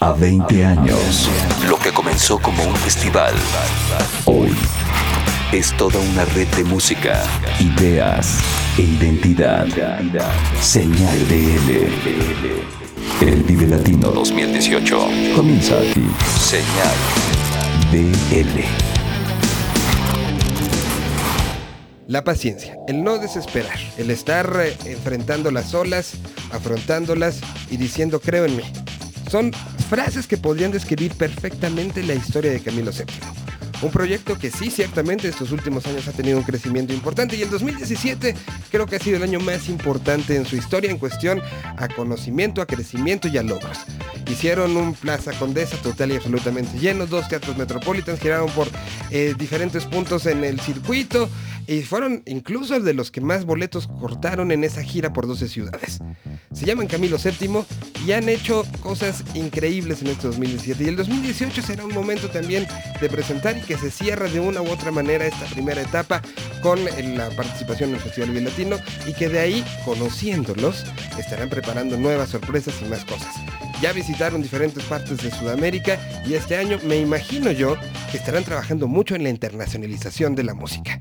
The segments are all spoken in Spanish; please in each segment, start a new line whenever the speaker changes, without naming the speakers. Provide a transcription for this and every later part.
A 20 años, lo que comenzó como un festival, hoy es toda una red de música, ideas e identidad. Señal de L. El Vive Latino 2018 comienza aquí. Señal DL.
La paciencia, el no desesperar, el estar eh, enfrentando las olas, afrontándolas y diciendo creo en mí. Son frases que podrían describir perfectamente la historia de Camilo VII. Un proyecto que sí, ciertamente, estos últimos años ha tenido un crecimiento importante y el 2017 creo que ha sido el año más importante en su historia en cuestión a conocimiento, a crecimiento y a logros. Hicieron un Plaza Condesa total y absolutamente lleno, dos teatros Metropolitans, giraron por eh, diferentes puntos en el circuito y fueron incluso de los que más boletos cortaron en esa gira por 12 ciudades. Se llaman Camilo VII y han hecho cosas increíbles en este 2017 y el 2018 será un momento también de presentar y que se cierra de una u otra manera esta primera etapa con la participación en el Festival Latino y que de ahí, conociéndolos, estarán preparando nuevas sorpresas y más cosas. Ya visitaron diferentes partes de Sudamérica y este año me imagino yo que estarán trabajando mucho en la internacionalización de la música.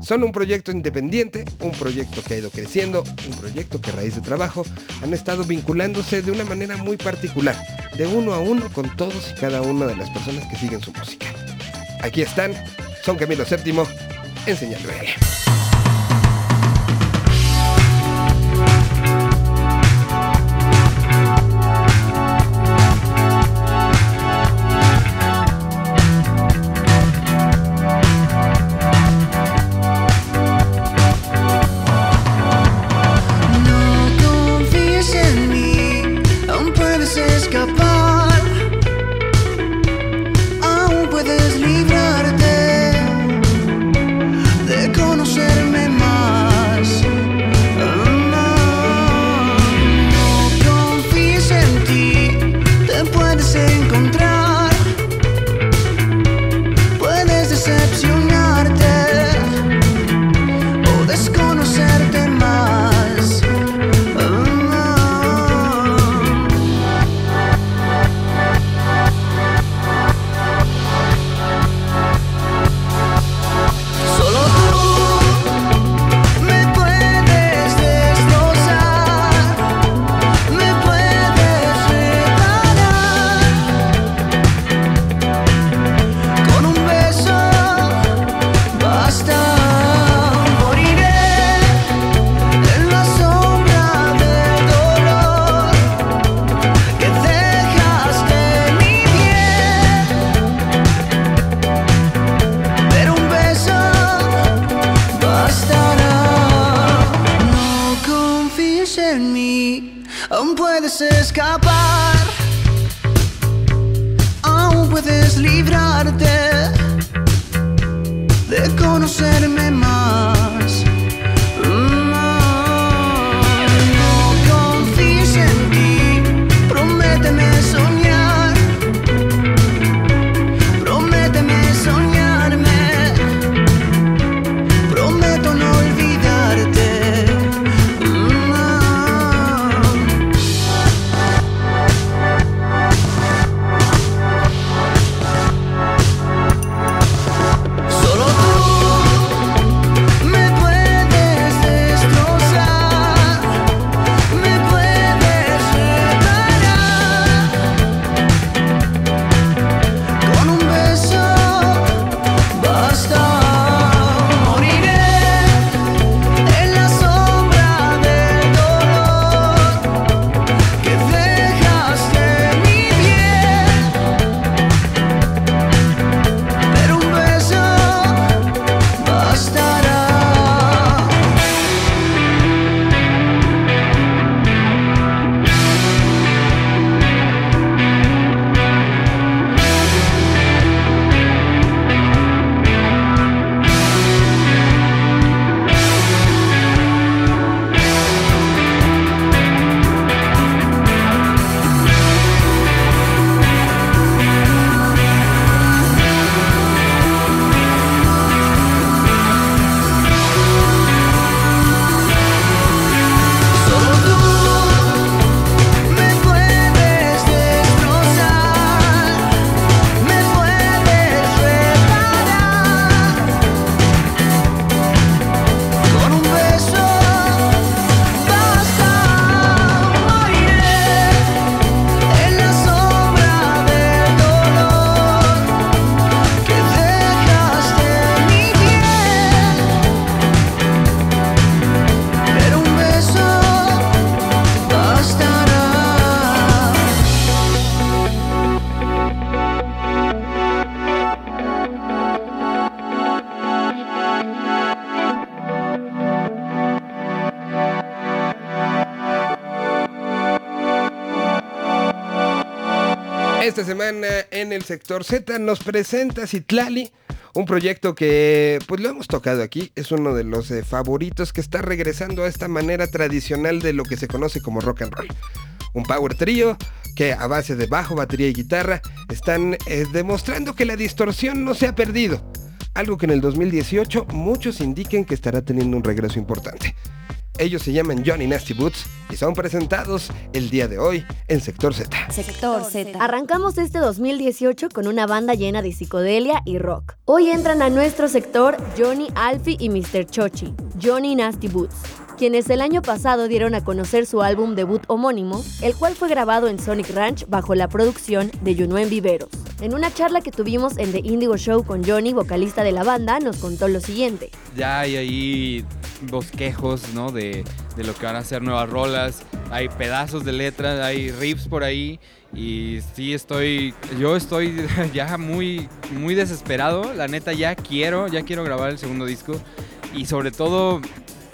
Son un proyecto independiente, un proyecto que ha ido creciendo, un proyecto que a raíz de trabajo han estado vinculándose de una manera muy particular, de uno a uno con todos y cada una de las personas que siguen su música. Aquí están, son Camilo VII, enseñando Esta semana en el sector Z nos presenta Citlali, un proyecto que pues lo hemos tocado aquí, es uno de los eh, favoritos que está regresando a esta manera tradicional de lo que se conoce como rock and roll. Un power trío que a base de bajo, batería y guitarra están eh, demostrando que la distorsión no se ha perdido, algo que en el 2018 muchos indiquen que estará teniendo un regreso importante. Ellos se llaman Johnny Nasty Boots y son presentados el día de hoy en Sector Z.
Sector Z. Arrancamos este 2018 con una banda llena de psicodelia y rock. Hoy entran a nuestro sector Johnny Alfie y Mr. Chochi, Johnny Nasty Boots quienes el año pasado dieron a conocer su álbum debut homónimo, el cual fue grabado en Sonic Ranch bajo la producción de Junuen Viveros. En una charla que tuvimos en The Indigo Show con Johnny, vocalista de la banda, nos contó lo siguiente.
Ya hay ahí bosquejos, ¿no? De, de lo que van a ser nuevas rolas, hay pedazos de letras, hay riffs por ahí y sí estoy, yo estoy ya muy, muy desesperado, la neta ya quiero, ya quiero grabar el segundo disco y sobre todo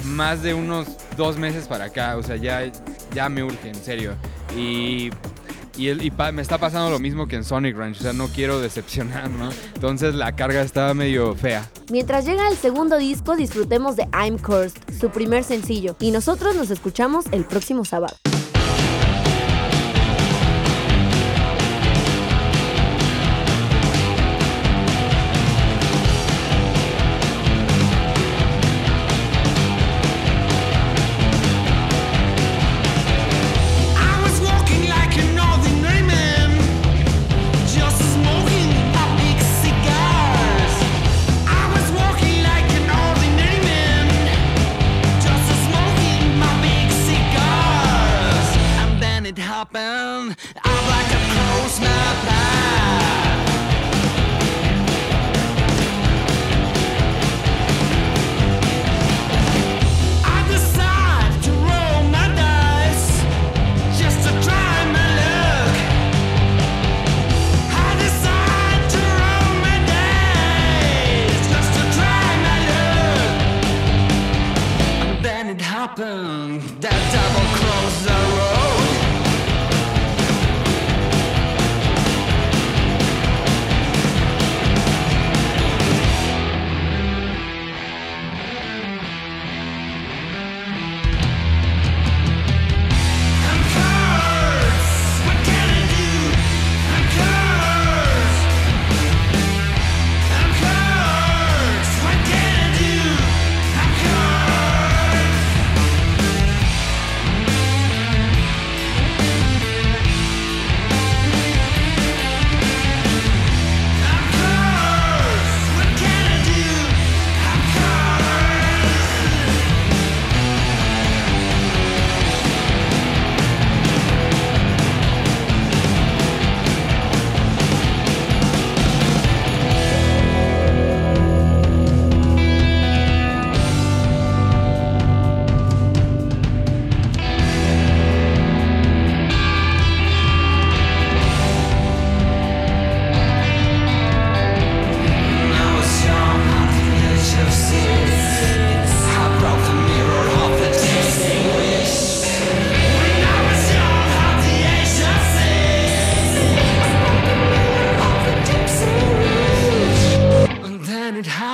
más de unos dos meses para acá. O sea, ya, ya me urge, en serio. Y, y, me está pasando lo mismo que en Sonic Ranch. O sea, no quiero decepcionar, ¿no? Entonces la carga está medio fea.
Mientras llega el segundo disco, disfrutemos de I'm Cursed, su primer sencillo. Y nosotros nos escuchamos el próximo sábado.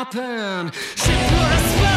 happen. She put a spell.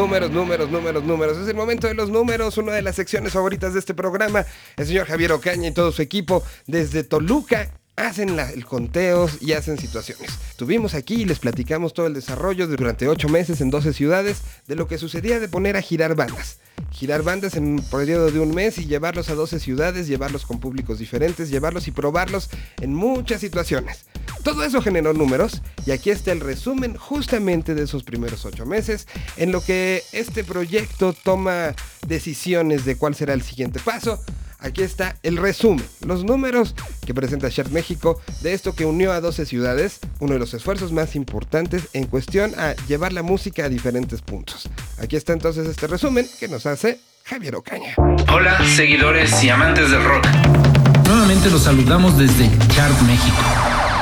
Números, números, números, números. Es el momento de los números, una de las secciones favoritas de este programa. El señor Javier Ocaña y todo su equipo desde Toluca hacen el conteo y hacen situaciones. Estuvimos aquí y les platicamos todo el desarrollo durante ocho meses en 12 ciudades de lo que sucedía de poner a girar bandas. Girar bandas en un periodo de un mes y llevarlos a 12 ciudades, llevarlos con públicos diferentes, llevarlos y probarlos en muchas situaciones. Todo eso generó números y aquí está el resumen justamente de esos primeros ocho meses en lo que este proyecto toma decisiones de cuál será el siguiente paso Aquí está el resumen, los números que presenta Share México de esto que unió a 12 ciudades, uno de los esfuerzos más importantes en cuestión a llevar la música a diferentes puntos. Aquí está entonces este resumen que nos hace Javier Ocaña.
Hola, seguidores y amantes del rock. Nuevamente los saludamos desde Chart México.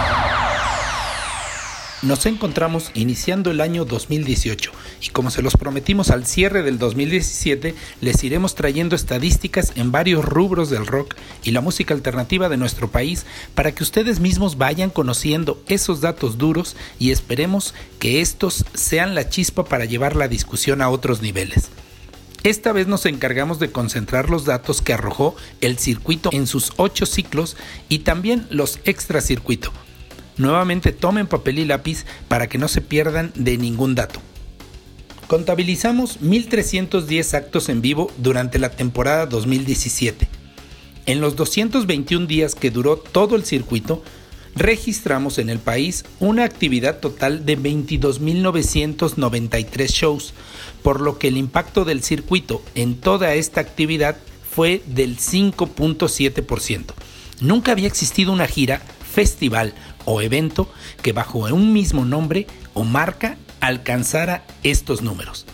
Nos encontramos iniciando el año 2018 y como se los prometimos al cierre del 2017, les iremos trayendo estadísticas en varios rubros del rock y la música alternativa de nuestro país para que ustedes mismos vayan conociendo esos datos duros y esperemos que estos sean la chispa para llevar la discusión a otros niveles. Esta vez nos encargamos de concentrar los datos que arrojó el circuito en sus ocho ciclos y también los extra circuito Nuevamente tomen papel y lápiz para que no se pierdan de ningún dato. Contabilizamos 1.310 actos en vivo durante la temporada 2017. En los 221 días que duró todo el circuito, registramos en el país una actividad total de 22.993 shows, por lo que el impacto del circuito en toda esta actividad fue del 5.7%. Nunca había existido una gira, festival o evento que bajo un mismo nombre o marca alcanzara estos números.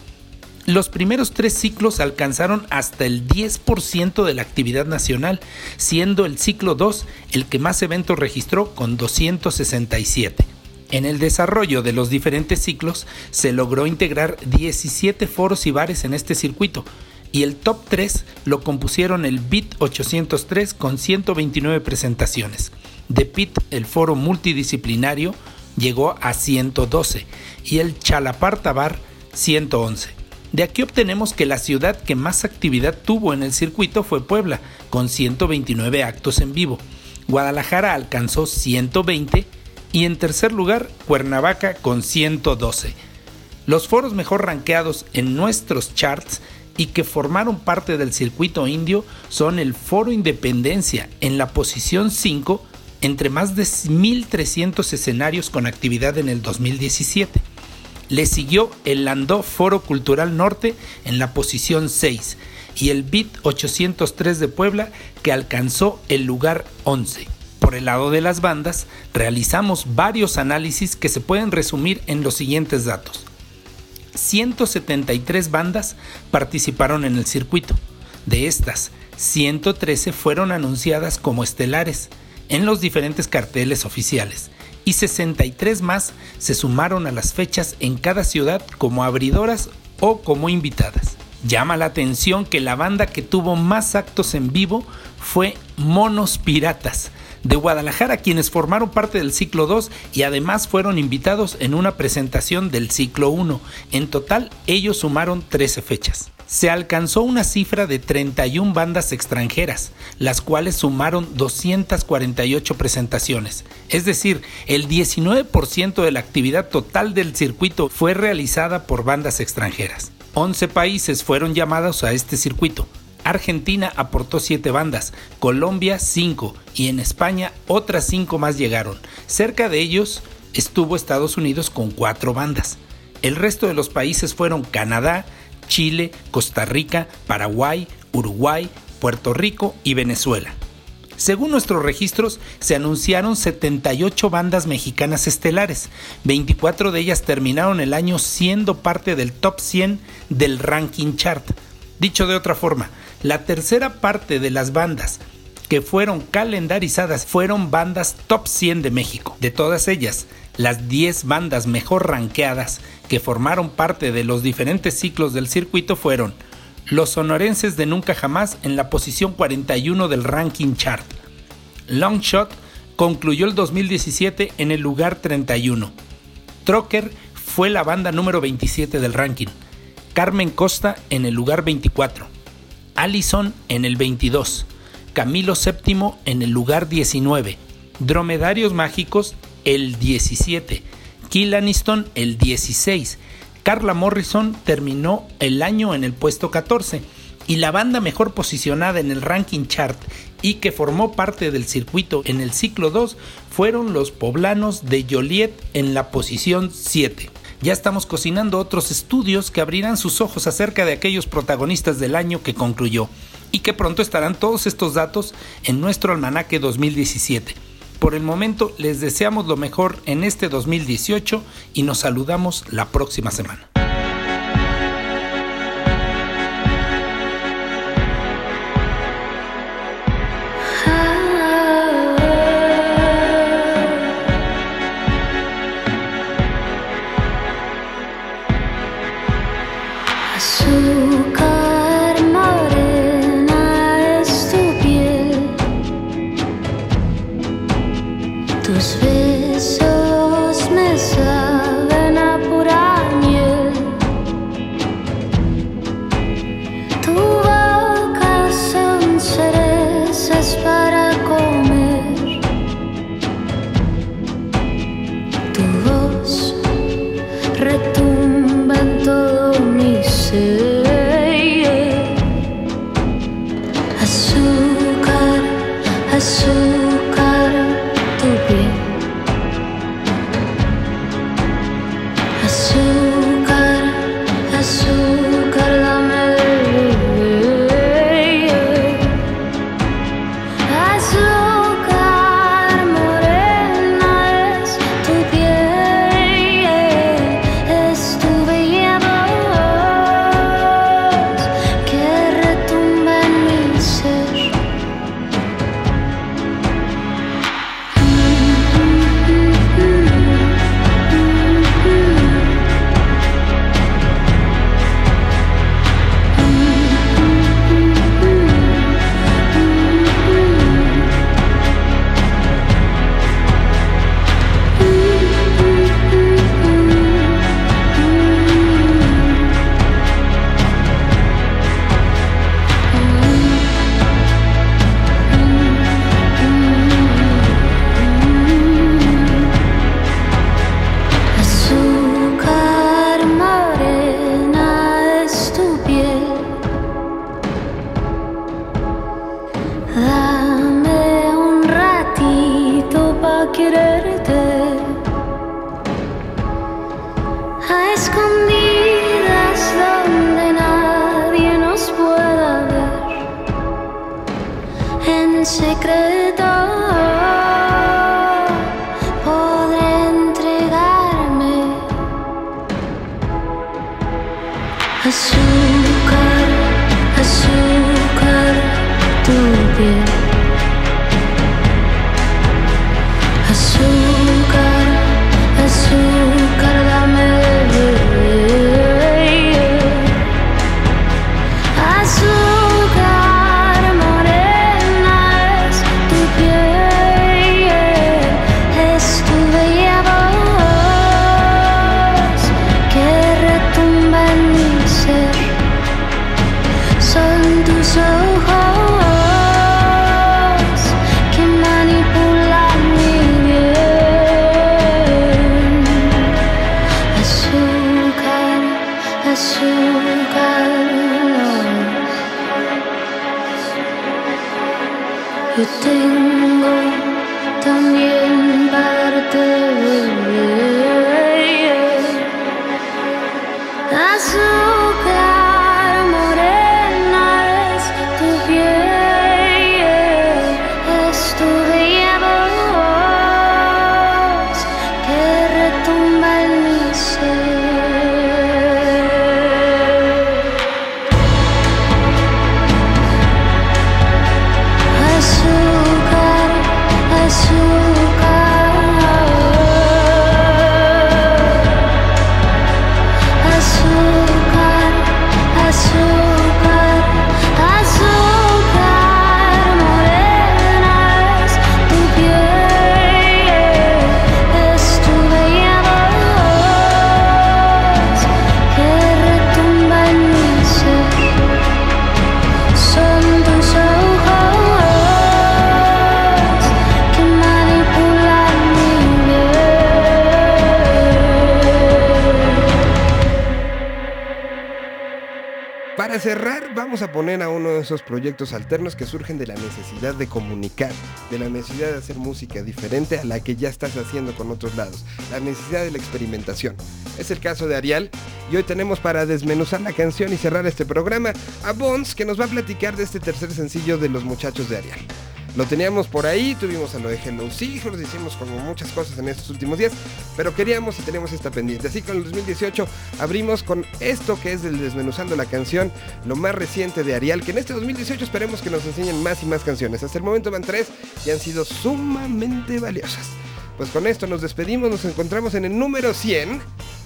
Los primeros tres ciclos alcanzaron hasta el 10% de la actividad nacional, siendo el ciclo 2 el que más eventos registró con 267. En el desarrollo de los diferentes ciclos se logró integrar 17 foros y bares en este circuito, y el top 3 lo compusieron el BIT 803 con 129 presentaciones. De Pit, el foro multidisciplinario, llegó a 112 y el Chalaparta Bar 111. De aquí obtenemos que la ciudad que más actividad tuvo en el circuito fue Puebla, con 129 actos en vivo. Guadalajara alcanzó 120 y en tercer lugar Cuernavaca con 112. Los foros mejor rankeados en nuestros charts y que formaron parte del circuito indio son el Foro Independencia en la posición 5 entre más de 1.300 escenarios con actividad en el 2017. Le siguió el Landó Foro Cultural Norte en la posición 6 y el BIT 803 de Puebla que alcanzó el lugar 11. Por el lado de las bandas, realizamos varios análisis que se pueden resumir en los siguientes datos. 173 bandas participaron en el circuito. De estas, 113 fueron anunciadas como estelares en los diferentes carteles oficiales y 63 más se sumaron a las fechas en cada ciudad como abridoras o como invitadas. Llama la atención que la banda que tuvo más actos en vivo fue Monos Piratas, de Guadalajara, quienes formaron parte del ciclo 2 y además fueron invitados en una presentación del ciclo 1. En total, ellos sumaron 13 fechas. Se alcanzó una cifra de 31 bandas extranjeras, las cuales sumaron 248 presentaciones. Es decir, el 19% de la actividad total del circuito fue realizada por bandas extranjeras. 11 países fueron llamados a este circuito, Argentina aportó 7 bandas, Colombia 5 y en España otras 5 más llegaron. Cerca de ellos estuvo Estados Unidos con 4 bandas. El resto de los países fueron Canadá, Chile, Costa Rica, Paraguay, Uruguay, Puerto Rico y Venezuela. Según nuestros registros, se anunciaron 78 bandas mexicanas estelares. 24 de ellas terminaron el año siendo parte del top 100 del ranking chart. Dicho de otra forma, la tercera parte de las bandas que fueron calendarizadas fueron bandas top 100 de México. De todas ellas, las 10 bandas mejor ranqueadas que formaron parte de los diferentes ciclos del circuito fueron los sonorenses de Nunca Jamás en la posición 41 del ranking chart. Longshot concluyó el 2017 en el lugar 31. Trocker fue la banda número 27 del ranking.
Carmen Costa en el lugar 24, Allison en el 22, Camilo VII en el lugar 19, Dromedarios Mágicos el 17, Kill Aniston el 16, Carla Morrison terminó el año en el puesto 14 y la banda mejor posicionada en el ranking chart y que formó parte del circuito en el ciclo 2 fueron los poblanos de Joliet en la posición 7. Ya estamos cocinando otros estudios que abrirán sus ojos acerca de aquellos protagonistas del año que concluyó y que pronto estarán todos estos datos en nuestro almanaque 2017. Por el momento les deseamos lo mejor en este 2018 y nos saludamos la próxima semana.
to assume Yo tengo también parte de esos proyectos alternos que surgen de la necesidad de comunicar, de la necesidad de hacer música diferente a la que ya estás haciendo con otros lados, la necesidad de la experimentación. Es el caso de Arial y hoy tenemos para desmenuzar la canción y cerrar este programa a Bones que nos va a platicar de este tercer sencillo de los muchachos de Arial. Lo teníamos por ahí, tuvimos a lo de Hello Seahorse, hicimos como muchas cosas en estos últimos días, pero queríamos y tenemos esta pendiente. Así que en el 2018 abrimos con esto que es del Desmenuzando la canción, lo más reciente de Arial, que en este 2018 esperemos que nos enseñen más y más canciones. Hasta el momento van tres y han sido sumamente valiosas. Pues con esto nos despedimos, nos encontramos en el número 100,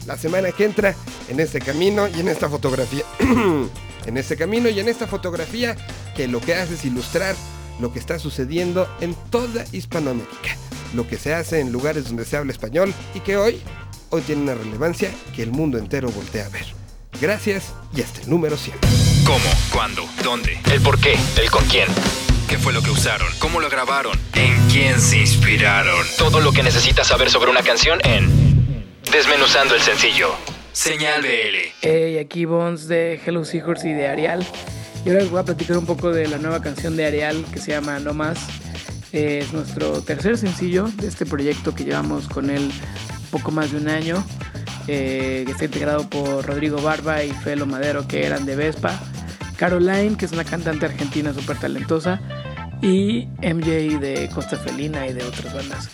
la semana que entra, en este camino y en esta fotografía. en este camino y en esta fotografía que lo que hace es ilustrar lo que está sucediendo en toda Hispanoamérica, lo que se hace en lugares donde se habla español y que hoy, hoy tiene una relevancia que el mundo entero voltea a ver. Gracias y hasta el número 100.
¿Cómo? ¿Cuándo? ¿Dónde? ¿El por qué? ¿El con quién? ¿Qué fue lo que usaron? ¿Cómo lo grabaron? ¿En quién se inspiraron? Todo lo que necesitas saber sobre una canción en Desmenuzando el sencillo. Señal BL.
Hey, aquí Bones de Hello Seahorse y de Arial. Y ahora les voy a platicar un poco de la nueva canción de Arial que se llama No Más. Es nuestro tercer sencillo de este proyecto que llevamos con él poco más de un año. Eh, que está integrado por Rodrigo Barba y Felo Madero, que eran de Vespa. Caroline, que es una cantante argentina súper talentosa. Y MJ de Costa Felina y de otras bandas.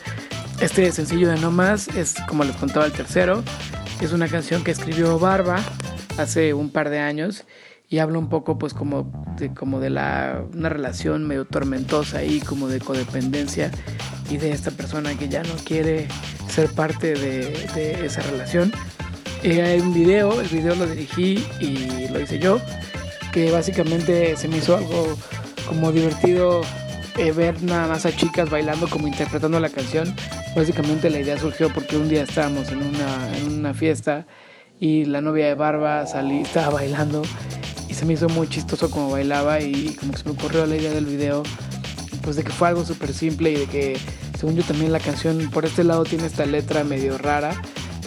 Este sencillo de No Más es, como les contaba, el tercero. Es una canción que escribió Barba hace un par de años y habla un poco pues como de, como de la, una relación medio tormentosa ahí, como de codependencia y de esta persona que ya no quiere ser parte de, de esa relación. Eh, hay un video, el video lo dirigí y lo hice yo, que básicamente se me hizo algo como divertido eh, ver nada más a chicas bailando como interpretando la canción. Básicamente la idea surgió porque un día estábamos en una, en una fiesta y la novia de Barba salí, estaba bailando se me hizo muy chistoso como bailaba y como que se me ocurrió la idea del video, pues de que fue algo súper simple y de que según yo también la canción por este lado tiene esta letra medio rara,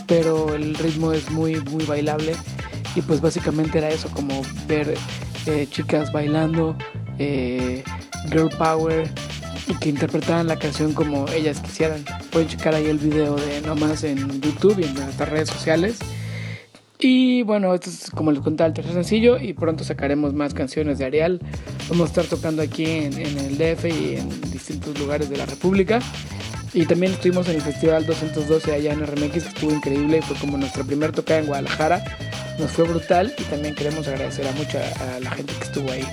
pero el ritmo es muy, muy bailable y pues básicamente era eso, como ver eh, chicas bailando, eh, girl power y que interpretaran la canción como ellas quisieran. Pueden checar ahí el video de nomás en YouTube y en nuestras redes sociales. Y bueno, esto es como les contaba el tercer sencillo y pronto sacaremos más canciones de Arial. Vamos a estar tocando aquí en, el DF y en distintos lugares de la República. Y también estuvimos en el Festival 212 allá en RMX, que estuvo increíble. Fue como nuestra primera tocada en Guadalajara. Nos fue brutal y también queremos agradecer a mucha a la gente que estuvo ahí.